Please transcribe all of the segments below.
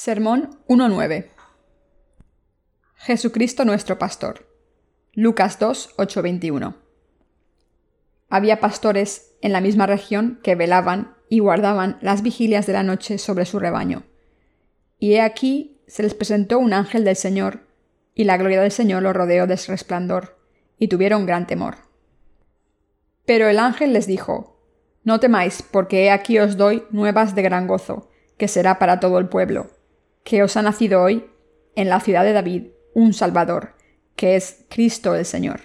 Sermón 1.9 Jesucristo nuestro pastor. Lucas 2, 21 Había pastores en la misma región que velaban y guardaban las vigilias de la noche sobre su rebaño. Y he aquí se les presentó un ángel del Señor, y la gloria del Señor los rodeó de resplandor, y tuvieron gran temor. Pero el ángel les dijo, No temáis, porque he aquí os doy nuevas de gran gozo, que será para todo el pueblo que os ha nacido hoy, en la ciudad de David, un Salvador, que es Cristo el Señor.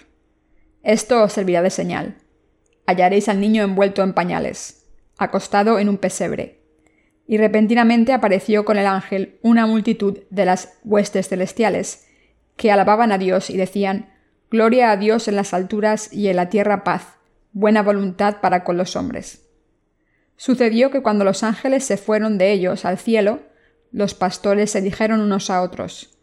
Esto os servirá de señal. Hallaréis al niño envuelto en pañales, acostado en un pesebre. Y repentinamente apareció con el ángel una multitud de las huestes celestiales, que alababan a Dios y decían, Gloria a Dios en las alturas y en la tierra paz, buena voluntad para con los hombres. Sucedió que cuando los ángeles se fueron de ellos al cielo, los pastores se dijeron unos a otros,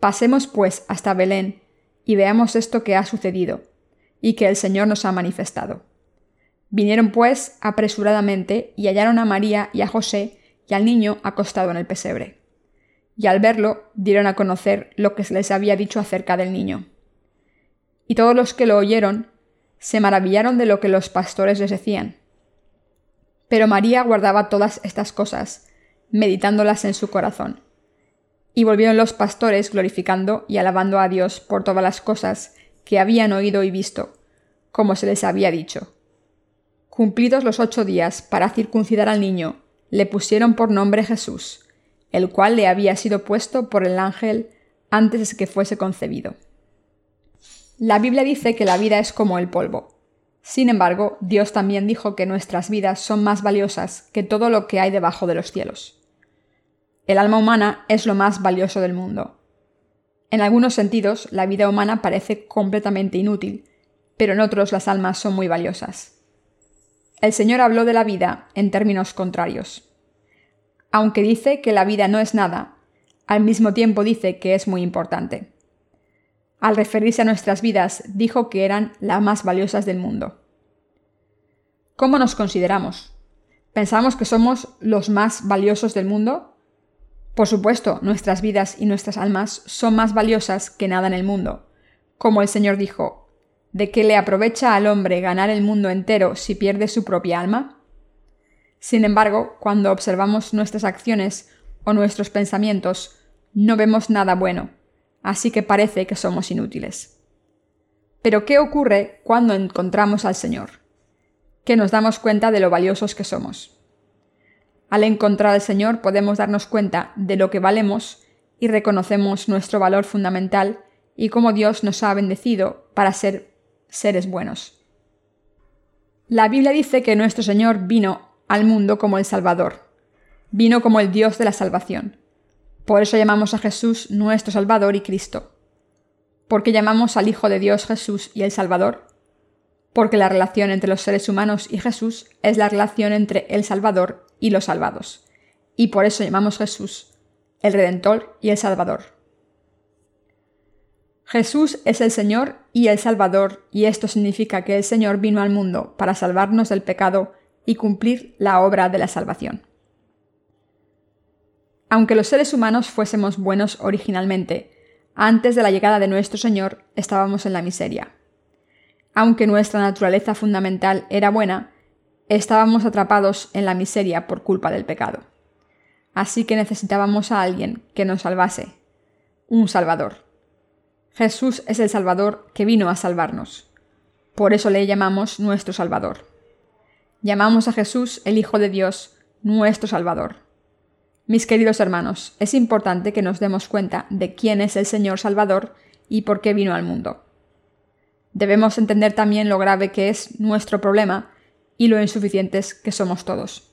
Pasemos pues hasta Belén y veamos esto que ha sucedido, y que el Señor nos ha manifestado. Vinieron pues apresuradamente y hallaron a María y a José y al niño acostado en el pesebre. Y al verlo dieron a conocer lo que se les había dicho acerca del niño. Y todos los que lo oyeron se maravillaron de lo que los pastores les decían. Pero María guardaba todas estas cosas, meditándolas en su corazón. Y volvieron los pastores glorificando y alabando a Dios por todas las cosas que habían oído y visto, como se les había dicho. Cumplidos los ocho días para circuncidar al niño, le pusieron por nombre Jesús, el cual le había sido puesto por el ángel antes de que fuese concebido. La Biblia dice que la vida es como el polvo. Sin embargo, Dios también dijo que nuestras vidas son más valiosas que todo lo que hay debajo de los cielos. El alma humana es lo más valioso del mundo. En algunos sentidos, la vida humana parece completamente inútil, pero en otros las almas son muy valiosas. El Señor habló de la vida en términos contrarios. Aunque dice que la vida no es nada, al mismo tiempo dice que es muy importante. Al referirse a nuestras vidas, dijo que eran las más valiosas del mundo. ¿Cómo nos consideramos? ¿Pensamos que somos los más valiosos del mundo? Por supuesto, nuestras vidas y nuestras almas son más valiosas que nada en el mundo. Como el Señor dijo, ¿de qué le aprovecha al hombre ganar el mundo entero si pierde su propia alma? Sin embargo, cuando observamos nuestras acciones o nuestros pensamientos, no vemos nada bueno, así que parece que somos inútiles. Pero ¿qué ocurre cuando encontramos al Señor? Que nos damos cuenta de lo valiosos que somos. Al encontrar al Señor podemos darnos cuenta de lo que valemos y reconocemos nuestro valor fundamental y cómo Dios nos ha bendecido para ser seres buenos. La Biblia dice que nuestro Señor vino al mundo como el Salvador, vino como el Dios de la salvación. Por eso llamamos a Jesús nuestro Salvador y Cristo. ¿Por qué llamamos al Hijo de Dios Jesús y el Salvador? Porque la relación entre los seres humanos y Jesús es la relación entre el Salvador y los salvados. Y por eso llamamos Jesús el Redentor y el Salvador. Jesús es el Señor y el Salvador, y esto significa que el Señor vino al mundo para salvarnos del pecado y cumplir la obra de la salvación. Aunque los seres humanos fuésemos buenos originalmente, antes de la llegada de nuestro Señor estábamos en la miseria. Aunque nuestra naturaleza fundamental era buena, estábamos atrapados en la miseria por culpa del pecado. Así que necesitábamos a alguien que nos salvase, un Salvador. Jesús es el Salvador que vino a salvarnos. Por eso le llamamos nuestro Salvador. Llamamos a Jesús, el Hijo de Dios, nuestro Salvador. Mis queridos hermanos, es importante que nos demos cuenta de quién es el Señor Salvador y por qué vino al mundo. Debemos entender también lo grave que es nuestro problema y lo insuficientes que somos todos.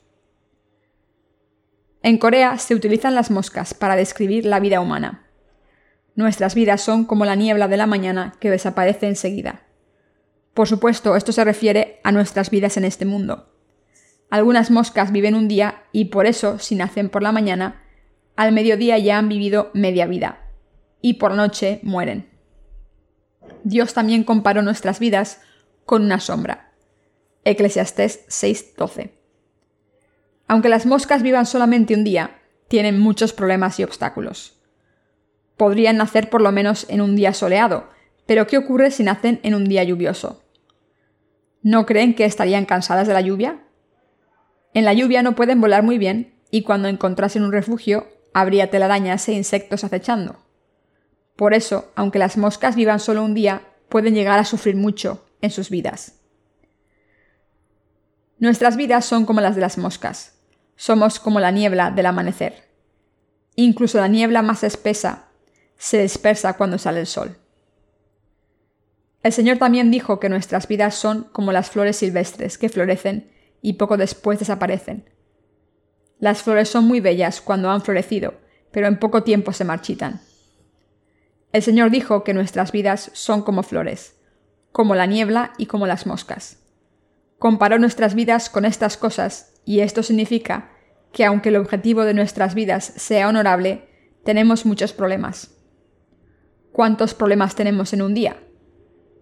En Corea se utilizan las moscas para describir la vida humana. Nuestras vidas son como la niebla de la mañana que desaparece enseguida. Por supuesto, esto se refiere a nuestras vidas en este mundo. Algunas moscas viven un día y por eso, si nacen por la mañana, al mediodía ya han vivido media vida, y por noche mueren. Dios también comparó nuestras vidas con una sombra. Eclesiastés 6:12. Aunque las moscas vivan solamente un día, tienen muchos problemas y obstáculos. Podrían nacer por lo menos en un día soleado, pero ¿qué ocurre si nacen en un día lluvioso? ¿No creen que estarían cansadas de la lluvia? En la lluvia no pueden volar muy bien y cuando encontrasen un refugio habría telarañas e insectos acechando. Por eso, aunque las moscas vivan solo un día, pueden llegar a sufrir mucho en sus vidas. Nuestras vidas son como las de las moscas. Somos como la niebla del amanecer. Incluso la niebla más espesa se dispersa cuando sale el sol. El Señor también dijo que nuestras vidas son como las flores silvestres que florecen y poco después desaparecen. Las flores son muy bellas cuando han florecido, pero en poco tiempo se marchitan. El Señor dijo que nuestras vidas son como flores, como la niebla y como las moscas. Comparó nuestras vidas con estas cosas, y esto significa que aunque el objetivo de nuestras vidas sea honorable, tenemos muchos problemas. ¿Cuántos problemas tenemos en un día?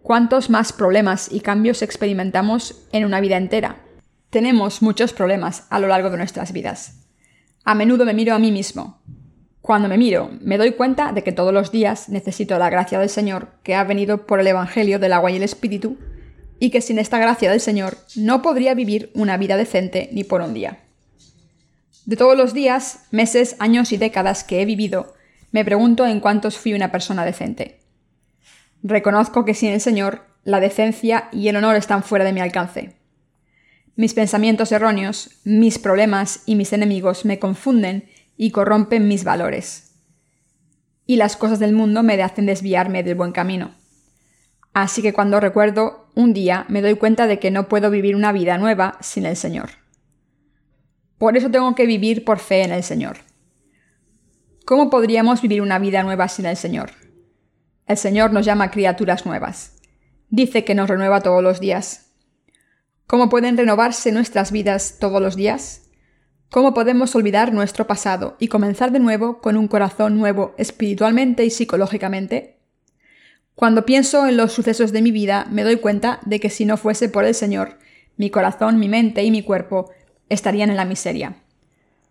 ¿Cuántos más problemas y cambios experimentamos en una vida entera? Tenemos muchos problemas a lo largo de nuestras vidas. A menudo me miro a mí mismo. Cuando me miro, me doy cuenta de que todos los días necesito la gracia del Señor que ha venido por el Evangelio del agua y el Espíritu, y que sin esta gracia del Señor no podría vivir una vida decente ni por un día. De todos los días, meses, años y décadas que he vivido, me pregunto en cuántos fui una persona decente. Reconozco que sin el Señor, la decencia y el honor están fuera de mi alcance. Mis pensamientos erróneos, mis problemas y mis enemigos me confunden y corrompen mis valores. Y las cosas del mundo me hacen desviarme del buen camino. Así que cuando recuerdo un día me doy cuenta de que no puedo vivir una vida nueva sin el Señor. Por eso tengo que vivir por fe en el Señor. ¿Cómo podríamos vivir una vida nueva sin el Señor? El Señor nos llama criaturas nuevas. Dice que nos renueva todos los días. ¿Cómo pueden renovarse nuestras vidas todos los días? ¿Cómo podemos olvidar nuestro pasado y comenzar de nuevo con un corazón nuevo espiritualmente y psicológicamente? Cuando pienso en los sucesos de mi vida, me doy cuenta de que si no fuese por el Señor, mi corazón, mi mente y mi cuerpo estarían en la miseria.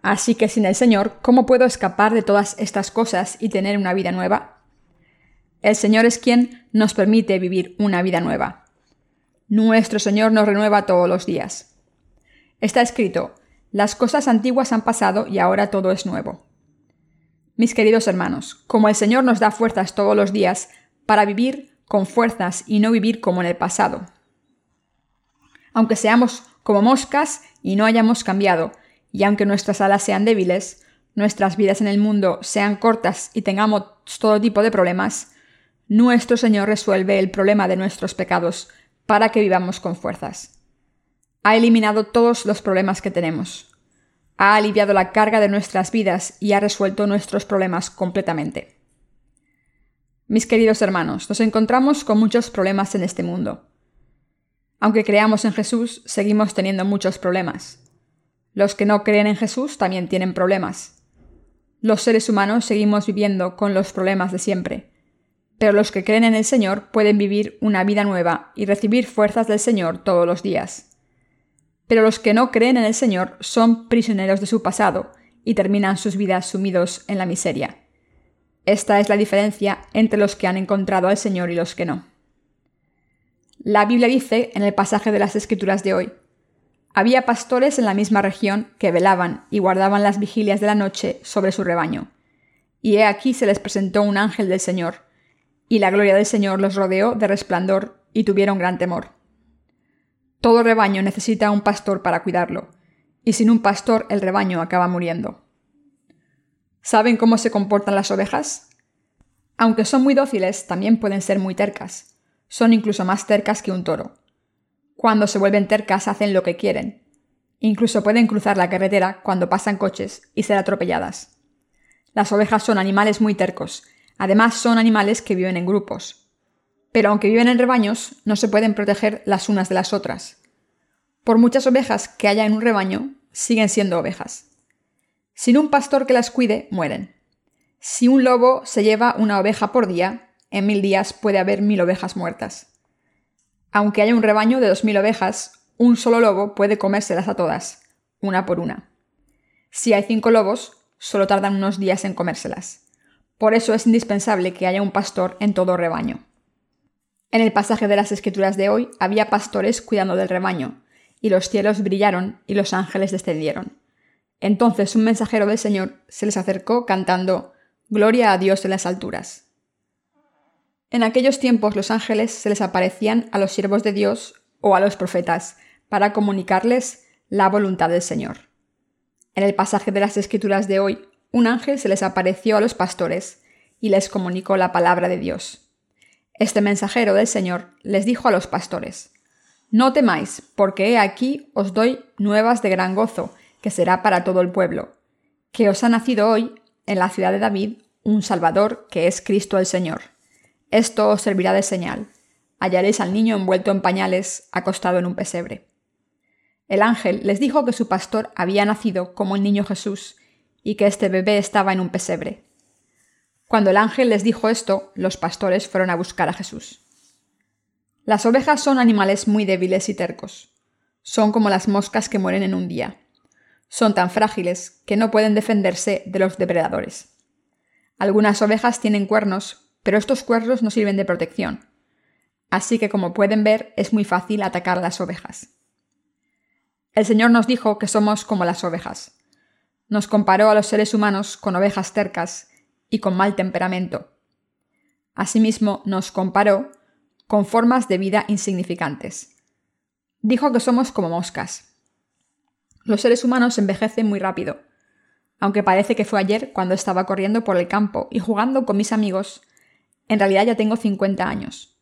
Así que sin el Señor, ¿cómo puedo escapar de todas estas cosas y tener una vida nueva? El Señor es quien nos permite vivir una vida nueva. Nuestro Señor nos renueva todos los días. Está escrito, las cosas antiguas han pasado y ahora todo es nuevo. Mis queridos hermanos, como el Señor nos da fuerzas todos los días para vivir con fuerzas y no vivir como en el pasado. Aunque seamos como moscas y no hayamos cambiado, y aunque nuestras alas sean débiles, nuestras vidas en el mundo sean cortas y tengamos todo tipo de problemas, nuestro Señor resuelve el problema de nuestros pecados para que vivamos con fuerzas. Ha eliminado todos los problemas que tenemos. Ha aliviado la carga de nuestras vidas y ha resuelto nuestros problemas completamente. Mis queridos hermanos, nos encontramos con muchos problemas en este mundo. Aunque creamos en Jesús, seguimos teniendo muchos problemas. Los que no creen en Jesús también tienen problemas. Los seres humanos seguimos viviendo con los problemas de siempre, pero los que creen en el Señor pueden vivir una vida nueva y recibir fuerzas del Señor todos los días. Pero los que no creen en el Señor son prisioneros de su pasado y terminan sus vidas sumidos en la miseria. Esta es la diferencia entre los que han encontrado al Señor y los que no. La Biblia dice en el pasaje de las Escrituras de hoy, había pastores en la misma región que velaban y guardaban las vigilias de la noche sobre su rebaño. Y he aquí se les presentó un ángel del Señor, y la gloria del Señor los rodeó de resplandor y tuvieron gran temor. Todo rebaño necesita un pastor para cuidarlo, y sin un pastor el rebaño acaba muriendo. ¿Saben cómo se comportan las ovejas? Aunque son muy dóciles, también pueden ser muy tercas. Son incluso más tercas que un toro. Cuando se vuelven tercas hacen lo que quieren. Incluso pueden cruzar la carretera cuando pasan coches y ser atropelladas. Las ovejas son animales muy tercos. Además son animales que viven en grupos. Pero aunque viven en rebaños, no se pueden proteger las unas de las otras. Por muchas ovejas que haya en un rebaño, siguen siendo ovejas. Sin un pastor que las cuide, mueren. Si un lobo se lleva una oveja por día, en mil días puede haber mil ovejas muertas. Aunque haya un rebaño de dos mil ovejas, un solo lobo puede comérselas a todas, una por una. Si hay cinco lobos, solo tardan unos días en comérselas. Por eso es indispensable que haya un pastor en todo rebaño. En el pasaje de las Escrituras de hoy había pastores cuidando del rebaño, y los cielos brillaron y los ángeles descendieron. Entonces un mensajero del Señor se les acercó cantando Gloria a Dios en las alturas. En aquellos tiempos los ángeles se les aparecían a los siervos de Dios o a los profetas para comunicarles la voluntad del Señor. En el pasaje de las Escrituras de hoy, un ángel se les apareció a los pastores y les comunicó la palabra de Dios. Este mensajero del Señor les dijo a los pastores, No temáis, porque he aquí os doy nuevas de gran gozo, que será para todo el pueblo, que os ha nacido hoy, en la ciudad de David, un Salvador, que es Cristo el Señor. Esto os servirá de señal. Hallaréis al niño envuelto en pañales, acostado en un pesebre. El ángel les dijo que su pastor había nacido como el niño Jesús, y que este bebé estaba en un pesebre. Cuando el ángel les dijo esto, los pastores fueron a buscar a Jesús. Las ovejas son animales muy débiles y tercos. Son como las moscas que mueren en un día. Son tan frágiles que no pueden defenderse de los depredadores. Algunas ovejas tienen cuernos, pero estos cuernos no sirven de protección. Así que como pueden ver, es muy fácil atacar a las ovejas. El Señor nos dijo que somos como las ovejas. Nos comparó a los seres humanos con ovejas tercas y con mal temperamento. Asimismo, nos comparó con formas de vida insignificantes. Dijo que somos como moscas. Los seres humanos envejecen muy rápido. Aunque parece que fue ayer cuando estaba corriendo por el campo y jugando con mis amigos, en realidad ya tengo 50 años.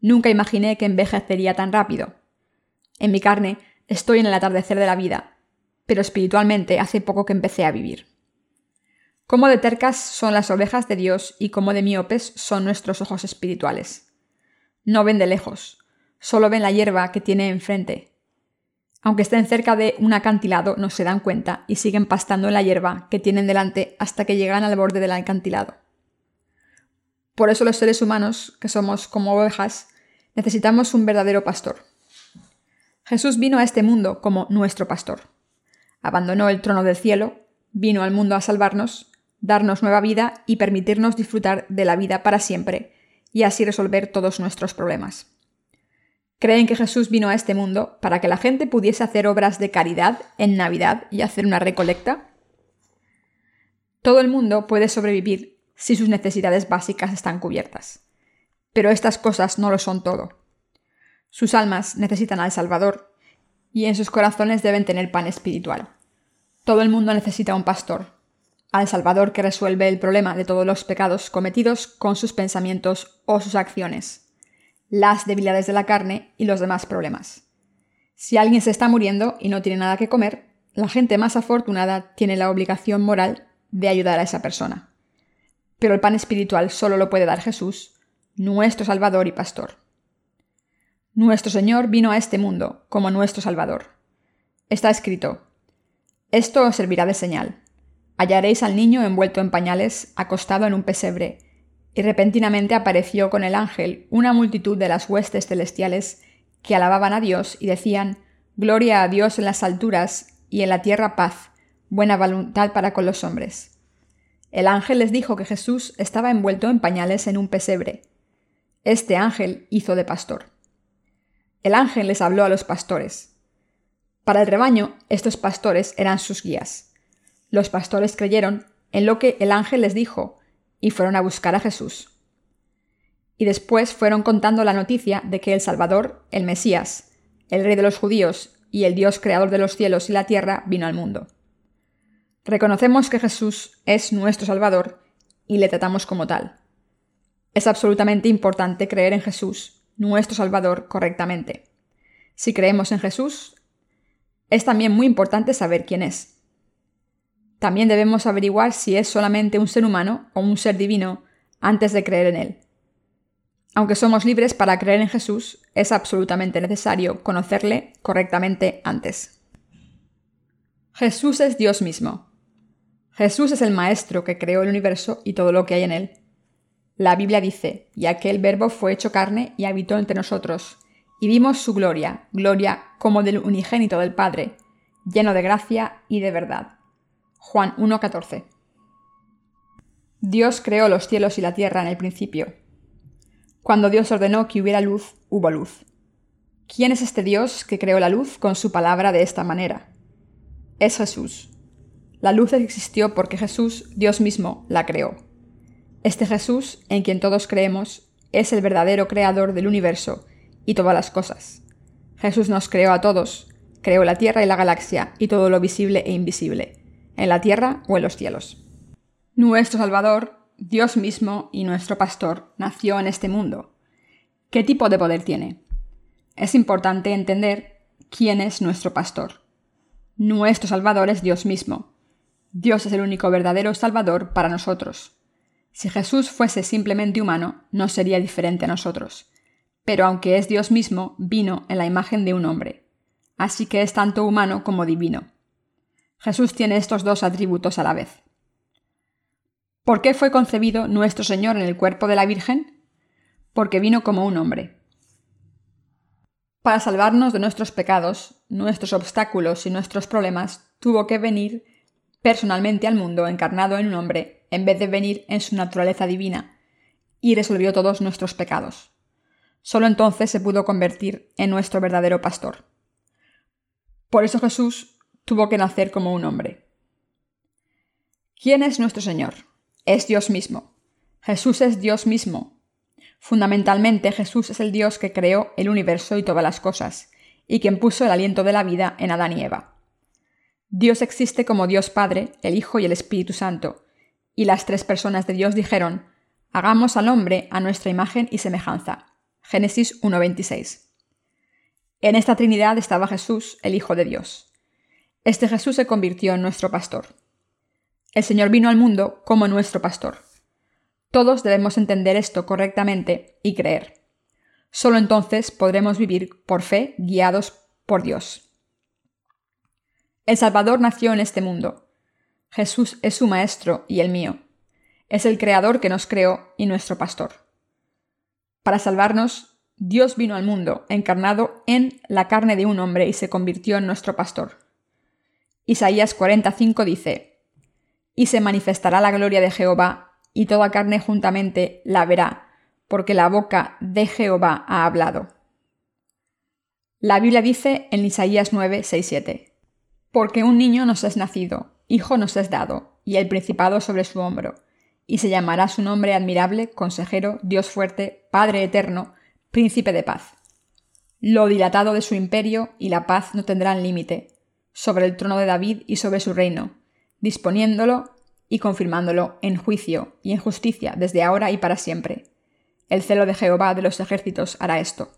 Nunca imaginé que envejecería tan rápido. En mi carne estoy en el atardecer de la vida, pero espiritualmente hace poco que empecé a vivir. Cómo de tercas son las ovejas de Dios y cómo de miopes son nuestros ojos espirituales. No ven de lejos, solo ven la hierba que tiene enfrente. Aunque estén cerca de un acantilado, no se dan cuenta y siguen pastando en la hierba que tienen delante hasta que llegan al borde del acantilado. Por eso los seres humanos, que somos como ovejas, necesitamos un verdadero pastor. Jesús vino a este mundo como nuestro pastor abandonó el trono del cielo, vino al mundo a salvarnos, darnos nueva vida y permitirnos disfrutar de la vida para siempre, y así resolver todos nuestros problemas. ¿Creen que Jesús vino a este mundo para que la gente pudiese hacer obras de caridad en Navidad y hacer una recolecta? Todo el mundo puede sobrevivir si sus necesidades básicas están cubiertas. Pero estas cosas no lo son todo. Sus almas necesitan al Salvador, y en sus corazones deben tener pan espiritual. Todo el mundo necesita un pastor, al Salvador que resuelve el problema de todos los pecados cometidos con sus pensamientos o sus acciones, las debilidades de la carne y los demás problemas. Si alguien se está muriendo y no tiene nada que comer, la gente más afortunada tiene la obligación moral de ayudar a esa persona. Pero el pan espiritual solo lo puede dar Jesús, nuestro Salvador y Pastor. Nuestro Señor vino a este mundo como nuestro Salvador. Está escrito, Esto os servirá de señal. Hallaréis al niño envuelto en pañales, acostado en un pesebre, y repentinamente apareció con el ángel una multitud de las huestes celestiales que alababan a Dios y decían, Gloria a Dios en las alturas y en la tierra paz, buena voluntad para con los hombres. El ángel les dijo que Jesús estaba envuelto en pañales en un pesebre. Este ángel hizo de pastor. El ángel les habló a los pastores. Para el rebaño, estos pastores eran sus guías. Los pastores creyeron en lo que el ángel les dijo y fueron a buscar a Jesús. Y después fueron contando la noticia de que el Salvador, el Mesías, el Rey de los judíos y el Dios creador de los cielos y la tierra vino al mundo. Reconocemos que Jesús es nuestro Salvador y le tratamos como tal. Es absolutamente importante creer en Jesús nuestro Salvador correctamente. Si creemos en Jesús, es también muy importante saber quién es. También debemos averiguar si es solamente un ser humano o un ser divino antes de creer en él. Aunque somos libres para creer en Jesús, es absolutamente necesario conocerle correctamente antes. Jesús es Dios mismo. Jesús es el Maestro que creó el universo y todo lo que hay en él. La Biblia dice, y aquel verbo fue hecho carne y habitó entre nosotros, y vimos su gloria, gloria como del unigénito del Padre, lleno de gracia y de verdad. Juan 1.14 Dios creó los cielos y la tierra en el principio. Cuando Dios ordenó que hubiera luz, hubo luz. ¿Quién es este Dios que creó la luz con su palabra de esta manera? Es Jesús. La luz existió porque Jesús, Dios mismo, la creó. Este Jesús, en quien todos creemos, es el verdadero creador del universo y todas las cosas. Jesús nos creó a todos, creó la Tierra y la galaxia y todo lo visible e invisible, en la Tierra o en los cielos. Nuestro Salvador, Dios mismo y nuestro Pastor, nació en este mundo. ¿Qué tipo de poder tiene? Es importante entender quién es nuestro Pastor. Nuestro Salvador es Dios mismo. Dios es el único verdadero Salvador para nosotros. Si Jesús fuese simplemente humano, no sería diferente a nosotros. Pero aunque es Dios mismo, vino en la imagen de un hombre. Así que es tanto humano como divino. Jesús tiene estos dos atributos a la vez. ¿Por qué fue concebido nuestro Señor en el cuerpo de la Virgen? Porque vino como un hombre. Para salvarnos de nuestros pecados, nuestros obstáculos y nuestros problemas, tuvo que venir personalmente al mundo encarnado en un hombre, en vez de venir en su naturaleza divina, y resolvió todos nuestros pecados. Solo entonces se pudo convertir en nuestro verdadero pastor. Por eso Jesús tuvo que nacer como un hombre. ¿Quién es nuestro Señor? es Dios mismo. Jesús es Dios mismo. Fundamentalmente Jesús es el Dios que creó el universo y todas las cosas, y quien puso el aliento de la vida en Adán y Eva. Dios existe como Dios Padre, el Hijo y el Espíritu Santo, y las tres personas de Dios dijeron, Hagamos al hombre a nuestra imagen y semejanza. Génesis 1.26. En esta Trinidad estaba Jesús, el Hijo de Dios. Este Jesús se convirtió en nuestro pastor. El Señor vino al mundo como nuestro pastor. Todos debemos entender esto correctamente y creer. Solo entonces podremos vivir por fe guiados por Dios. El Salvador nació en este mundo. Jesús es su Maestro y el mío. Es el Creador que nos creó y nuestro pastor. Para salvarnos, Dios vino al mundo, encarnado en la carne de un hombre y se convirtió en nuestro pastor. Isaías 45 dice, y se manifestará la gloria de Jehová, y toda carne juntamente la verá, porque la boca de Jehová ha hablado. La Biblia dice en Isaías 9, 6, 7, Porque un niño nos es nacido, hijo nos es dado, y el principado sobre su hombro, y se llamará su nombre admirable, consejero, Dios fuerte, Padre eterno, príncipe de paz. Lo dilatado de su imperio y la paz no tendrán límite, sobre el trono de David y sobre su reino, disponiéndolo y confirmándolo en juicio y en justicia desde ahora y para siempre. El celo de Jehová de los ejércitos hará esto.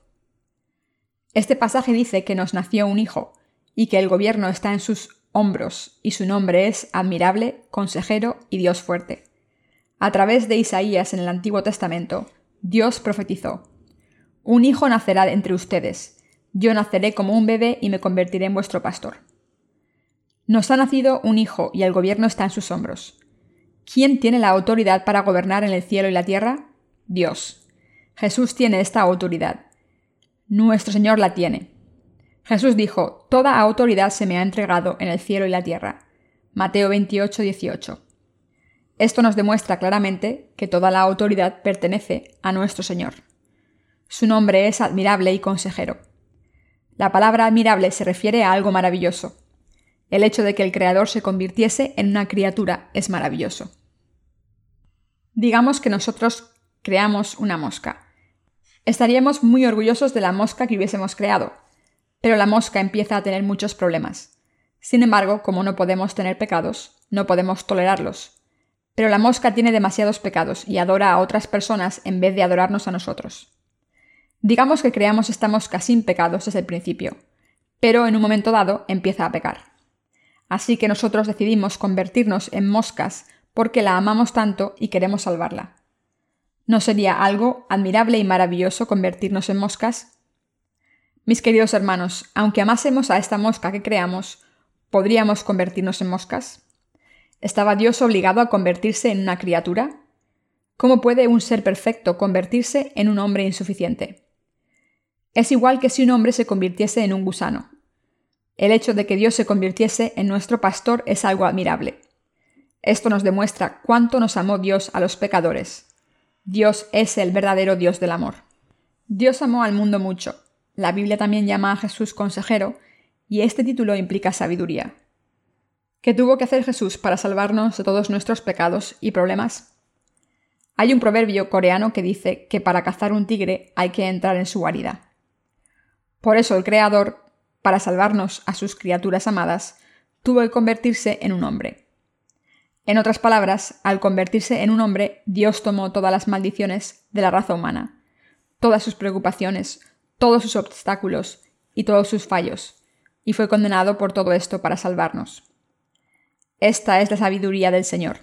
Este pasaje dice que nos nació un hijo, y que el gobierno está en sus hombros, y su nombre es admirable, consejero y Dios fuerte. A través de Isaías en el Antiguo Testamento, Dios profetizó, Un hijo nacerá entre ustedes, yo naceré como un bebé y me convertiré en vuestro pastor. Nos ha nacido un hijo y el gobierno está en sus hombros. ¿Quién tiene la autoridad para gobernar en el cielo y la tierra? Dios. Jesús tiene esta autoridad. Nuestro Señor la tiene. Jesús dijo, Toda autoridad se me ha entregado en el cielo y la tierra. Mateo 28, 18. Esto nos demuestra claramente que toda la autoridad pertenece a nuestro Señor. Su nombre es admirable y consejero. La palabra admirable se refiere a algo maravilloso, el hecho de que el creador se convirtiese en una criatura es maravilloso. Digamos que nosotros creamos una mosca. Estaríamos muy orgullosos de la mosca que hubiésemos creado, pero la mosca empieza a tener muchos problemas. Sin embargo, como no podemos tener pecados, no podemos tolerarlos. Pero la mosca tiene demasiados pecados y adora a otras personas en vez de adorarnos a nosotros. Digamos que creamos esta mosca sin pecados desde el principio, pero en un momento dado empieza a pecar. Así que nosotros decidimos convertirnos en moscas porque la amamos tanto y queremos salvarla. ¿No sería algo admirable y maravilloso convertirnos en moscas? Mis queridos hermanos, aunque amásemos a esta mosca que creamos, ¿podríamos convertirnos en moscas? ¿Estaba Dios obligado a convertirse en una criatura? ¿Cómo puede un ser perfecto convertirse en un hombre insuficiente? Es igual que si un hombre se convirtiese en un gusano. El hecho de que Dios se convirtiese en nuestro pastor es algo admirable. Esto nos demuestra cuánto nos amó Dios a los pecadores. Dios es el verdadero Dios del amor. Dios amó al mundo mucho. La Biblia también llama a Jesús consejero, y este título implica sabiduría. ¿Qué tuvo que hacer Jesús para salvarnos de todos nuestros pecados y problemas? Hay un proverbio coreano que dice que para cazar un tigre hay que entrar en su guarida. Por eso el Creador, para salvarnos a sus criaturas amadas, tuvo que convertirse en un hombre. En otras palabras, al convertirse en un hombre, Dios tomó todas las maldiciones de la raza humana, todas sus preocupaciones, todos sus obstáculos y todos sus fallos, y fue condenado por todo esto para salvarnos. Esta es la sabiduría del Señor.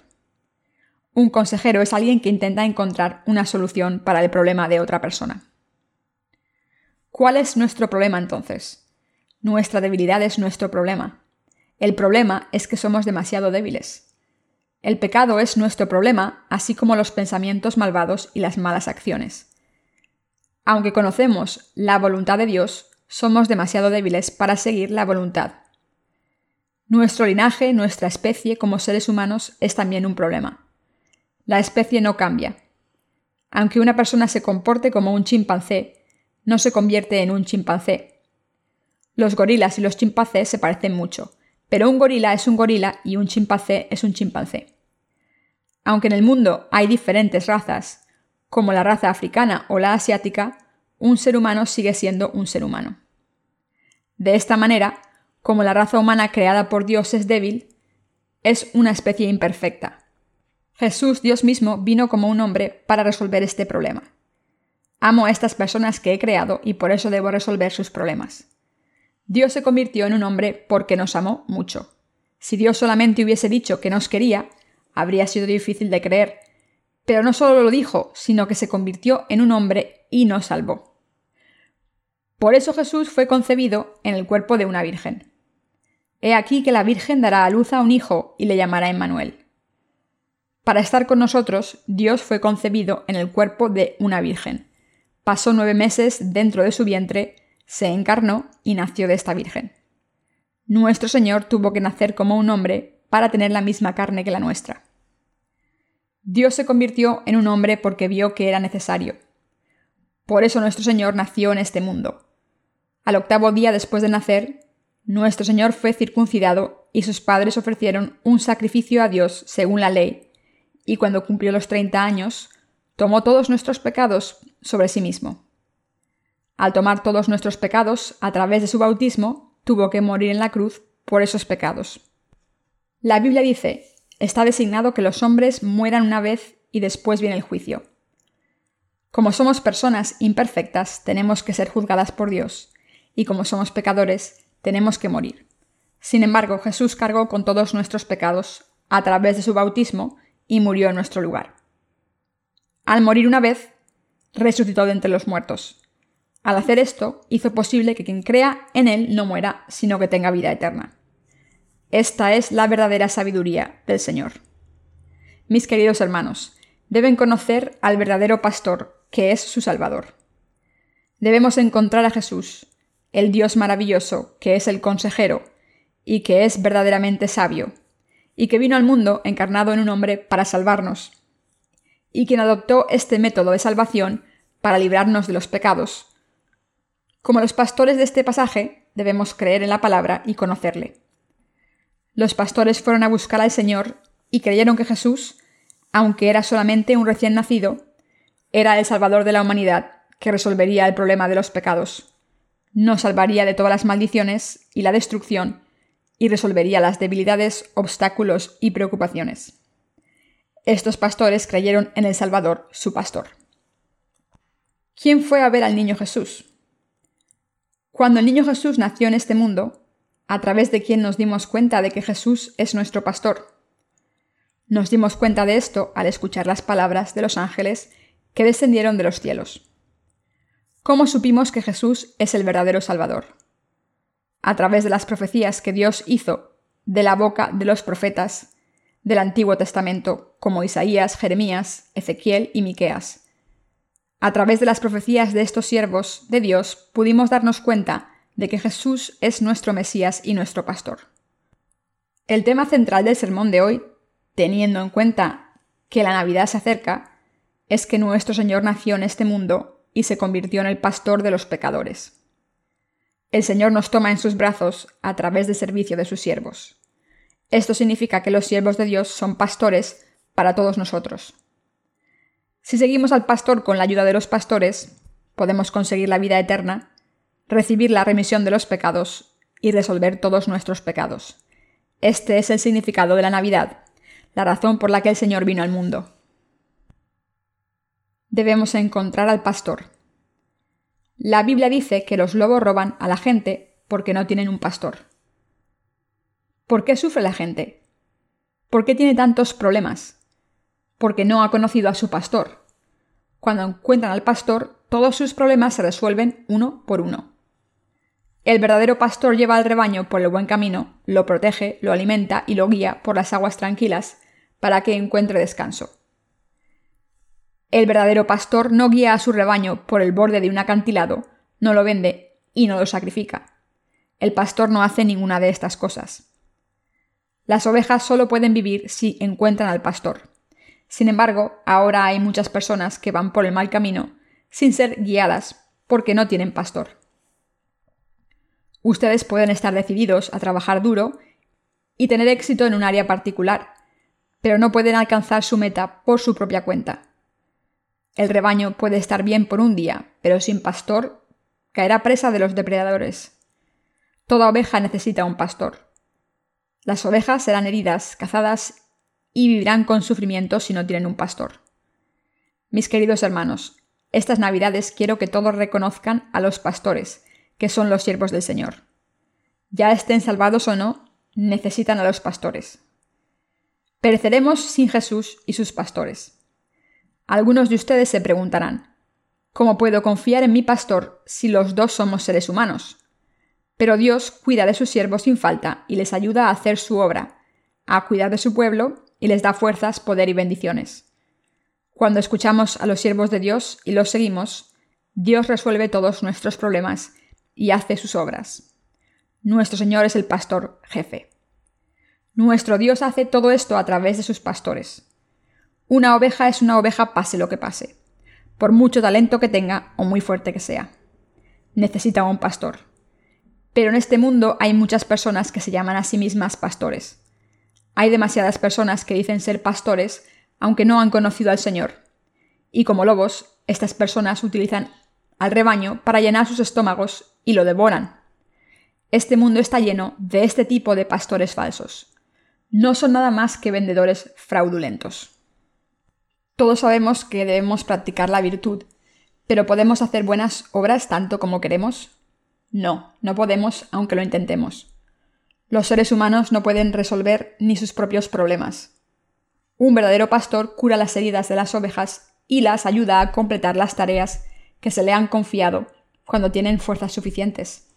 Un consejero es alguien que intenta encontrar una solución para el problema de otra persona. ¿Cuál es nuestro problema entonces? Nuestra debilidad es nuestro problema. El problema es que somos demasiado débiles. El pecado es nuestro problema, así como los pensamientos malvados y las malas acciones. Aunque conocemos la voluntad de Dios, somos demasiado débiles para seguir la voluntad. Nuestro linaje, nuestra especie como seres humanos es también un problema. La especie no cambia. Aunque una persona se comporte como un chimpancé, no se convierte en un chimpancé. Los gorilas y los chimpancés se parecen mucho, pero un gorila es un gorila y un chimpancé es un chimpancé. Aunque en el mundo hay diferentes razas, como la raza africana o la asiática, un ser humano sigue siendo un ser humano. De esta manera, como la raza humana creada por Dios es débil, es una especie imperfecta. Jesús, Dios mismo, vino como un hombre para resolver este problema. Amo a estas personas que he creado y por eso debo resolver sus problemas. Dios se convirtió en un hombre porque nos amó mucho. Si Dios solamente hubiese dicho que nos quería, habría sido difícil de creer. Pero no solo lo dijo, sino que se convirtió en un hombre y nos salvó. Por eso Jesús fue concebido en el cuerpo de una virgen. He aquí que la Virgen dará a luz a un hijo y le llamará Emmanuel. Para estar con nosotros, Dios fue concebido en el cuerpo de una virgen. Pasó nueve meses dentro de su vientre se encarnó y nació de esta Virgen. Nuestro Señor tuvo que nacer como un hombre para tener la misma carne que la nuestra. Dios se convirtió en un hombre porque vio que era necesario. Por eso nuestro Señor nació en este mundo. Al octavo día después de nacer, nuestro Señor fue circuncidado y sus padres ofrecieron un sacrificio a Dios según la ley, y cuando cumplió los treinta años, tomó todos nuestros pecados sobre sí mismo. Al tomar todos nuestros pecados a través de su bautismo, tuvo que morir en la cruz por esos pecados. La Biblia dice, está designado que los hombres mueran una vez y después viene el juicio. Como somos personas imperfectas, tenemos que ser juzgadas por Dios, y como somos pecadores, tenemos que morir. Sin embargo, Jesús cargó con todos nuestros pecados a través de su bautismo y murió en nuestro lugar. Al morir una vez, resucitó de entre los muertos. Al hacer esto, hizo posible que quien crea en Él no muera, sino que tenga vida eterna. Esta es la verdadera sabiduría del Señor. Mis queridos hermanos, deben conocer al verdadero pastor, que es su Salvador. Debemos encontrar a Jesús, el Dios maravilloso, que es el consejero, y que es verdaderamente sabio, y que vino al mundo encarnado en un hombre para salvarnos, y quien adoptó este método de salvación para librarnos de los pecados, como los pastores de este pasaje, debemos creer en la palabra y conocerle. Los pastores fueron a buscar al Señor y creyeron que Jesús, aunque era solamente un recién nacido, era el Salvador de la humanidad que resolvería el problema de los pecados, nos salvaría de todas las maldiciones y la destrucción y resolvería las debilidades, obstáculos y preocupaciones. Estos pastores creyeron en el Salvador, su pastor. ¿Quién fue a ver al niño Jesús? Cuando el niño Jesús nació en este mundo, a través de quien nos dimos cuenta de que Jesús es nuestro pastor. Nos dimos cuenta de esto al escuchar las palabras de los ángeles que descendieron de los cielos. ¿Cómo supimos que Jesús es el verdadero Salvador? A través de las profecías que Dios hizo de la boca de los profetas del Antiguo Testamento, como Isaías, Jeremías, Ezequiel y Miqueas, a través de las profecías de estos siervos de Dios pudimos darnos cuenta de que Jesús es nuestro Mesías y nuestro pastor. El tema central del sermón de hoy teniendo en cuenta que la Navidad se acerca, es que nuestro Señor nació en este mundo y se convirtió en el pastor de los pecadores. El Señor nos toma en sus brazos a través del servicio de sus siervos. Esto significa que los siervos de Dios son pastores para todos nosotros. Si seguimos al pastor con la ayuda de los pastores, podemos conseguir la vida eterna, recibir la remisión de los pecados y resolver todos nuestros pecados. Este es el significado de la Navidad, la razón por la que el Señor vino al mundo. Debemos encontrar al pastor. La Biblia dice que los lobos roban a la gente porque no tienen un pastor. ¿Por qué sufre la gente? ¿Por qué tiene tantos problemas? Porque no ha conocido a su pastor. Cuando encuentran al pastor, todos sus problemas se resuelven uno por uno. El verdadero pastor lleva al rebaño por el buen camino, lo protege, lo alimenta y lo guía por las aguas tranquilas para que encuentre descanso. El verdadero pastor no guía a su rebaño por el borde de un acantilado, no lo vende y no lo sacrifica. El pastor no hace ninguna de estas cosas. Las ovejas solo pueden vivir si encuentran al pastor. Sin embargo, ahora hay muchas personas que van por el mal camino sin ser guiadas porque no tienen pastor. Ustedes pueden estar decididos a trabajar duro y tener éxito en un área particular, pero no pueden alcanzar su meta por su propia cuenta. El rebaño puede estar bien por un día, pero sin pastor caerá presa de los depredadores. Toda oveja necesita un pastor. Las ovejas serán heridas, cazadas y vivirán con sufrimiento si no tienen un pastor. Mis queridos hermanos, estas navidades quiero que todos reconozcan a los pastores, que son los siervos del Señor. Ya estén salvados o no, necesitan a los pastores. Pereceremos sin Jesús y sus pastores. Algunos de ustedes se preguntarán, ¿cómo puedo confiar en mi pastor si los dos somos seres humanos? Pero Dios cuida de sus siervos sin falta y les ayuda a hacer su obra, a cuidar de su pueblo y les da fuerzas, poder y bendiciones. Cuando escuchamos a los siervos de Dios y los seguimos, Dios resuelve todos nuestros problemas y hace sus obras. Nuestro Señor es el pastor jefe. Nuestro Dios hace todo esto a través de sus pastores. Una oveja es una oveja pase lo que pase, por mucho talento que tenga o muy fuerte que sea. Necesita un pastor. Pero en este mundo hay muchas personas que se llaman a sí mismas pastores. Hay demasiadas personas que dicen ser pastores aunque no han conocido al Señor. Y como lobos, estas personas utilizan al rebaño para llenar sus estómagos y lo devoran. Este mundo está lleno de este tipo de pastores falsos. No son nada más que vendedores fraudulentos. Todos sabemos que debemos practicar la virtud, pero ¿podemos hacer buenas obras tanto como queremos? No, no podemos, aunque lo intentemos. Los seres humanos no pueden resolver ni sus propios problemas. Un verdadero pastor cura las heridas de las ovejas y las ayuda a completar las tareas que se le han confiado cuando tienen fuerzas suficientes.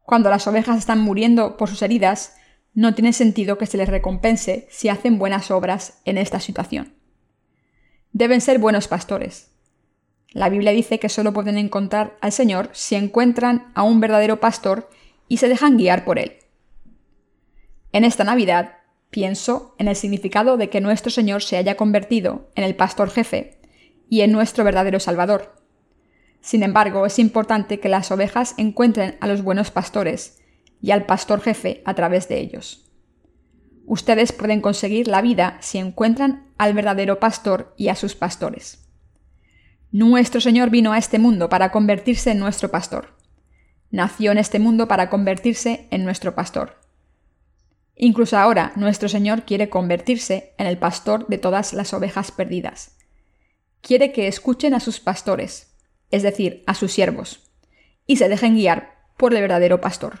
Cuando las ovejas están muriendo por sus heridas, no tiene sentido que se les recompense si hacen buenas obras en esta situación deben ser buenos pastores. La Biblia dice que solo pueden encontrar al Señor si encuentran a un verdadero pastor y se dejan guiar por él. En esta Navidad pienso en el significado de que nuestro Señor se haya convertido en el pastor jefe y en nuestro verdadero Salvador. Sin embargo, es importante que las ovejas encuentren a los buenos pastores y al pastor jefe a través de ellos. Ustedes pueden conseguir la vida si encuentran al verdadero pastor y a sus pastores. Nuestro Señor vino a este mundo para convertirse en nuestro pastor. Nació en este mundo para convertirse en nuestro pastor. Incluso ahora nuestro Señor quiere convertirse en el pastor de todas las ovejas perdidas. Quiere que escuchen a sus pastores, es decir, a sus siervos, y se dejen guiar por el verdadero pastor.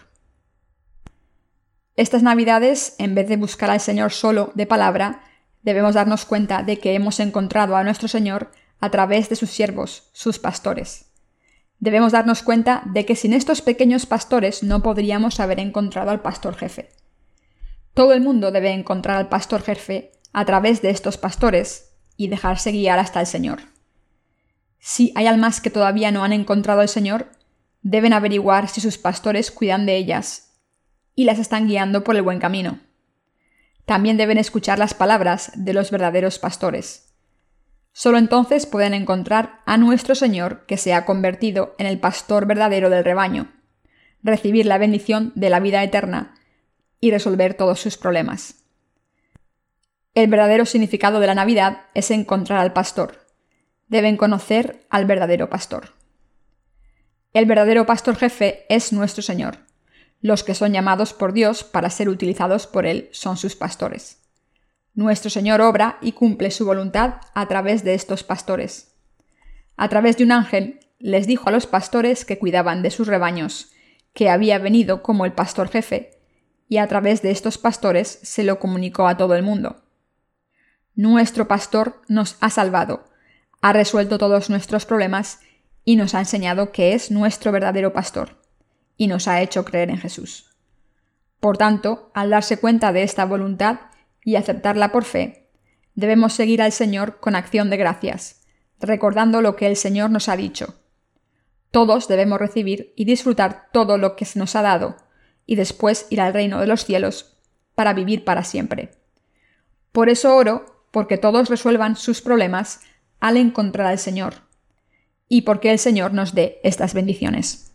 Estas navidades, en vez de buscar al Señor solo de palabra, debemos darnos cuenta de que hemos encontrado a nuestro Señor a través de sus siervos, sus pastores. Debemos darnos cuenta de que sin estos pequeños pastores no podríamos haber encontrado al pastor jefe. Todo el mundo debe encontrar al pastor jefe a través de estos pastores y dejarse guiar hasta el Señor. Si hay almas que todavía no han encontrado al Señor, deben averiguar si sus pastores cuidan de ellas y las están guiando por el buen camino. también deben escuchar las palabras de los verdaderos pastores. Solo entonces pueden encontrar a nuestro Señor que se ha convertido en el pastor verdadero del rebaño, recibir la bendición de la vida eterna y resolver todos sus problemas. El verdadero significado de la Navidad es encontrar al pastor. Deben conocer al verdadero pastor. El verdadero pastor jefe es nuestro Señor. Los que son llamados por Dios para ser utilizados por Él son sus pastores. Nuestro Señor obra y cumple su voluntad a través de estos pastores. A través de un ángel les dijo a los pastores que cuidaban de sus rebaños, que había venido como el pastor jefe, y a través de estos pastores se lo comunicó a todo el mundo. Nuestro pastor nos ha salvado, ha resuelto todos nuestros problemas y nos ha enseñado que es nuestro verdadero pastor y nos ha hecho creer en Jesús. Por tanto, al darse cuenta de esta voluntad y aceptarla por fe, debemos seguir al Señor con acción de gracias, recordando lo que el Señor nos ha dicho. Todos debemos recibir y disfrutar todo lo que se nos ha dado, y después ir al reino de los cielos para vivir para siempre. Por eso oro, porque todos resuelvan sus problemas al encontrar al Señor, y porque el Señor nos dé estas bendiciones.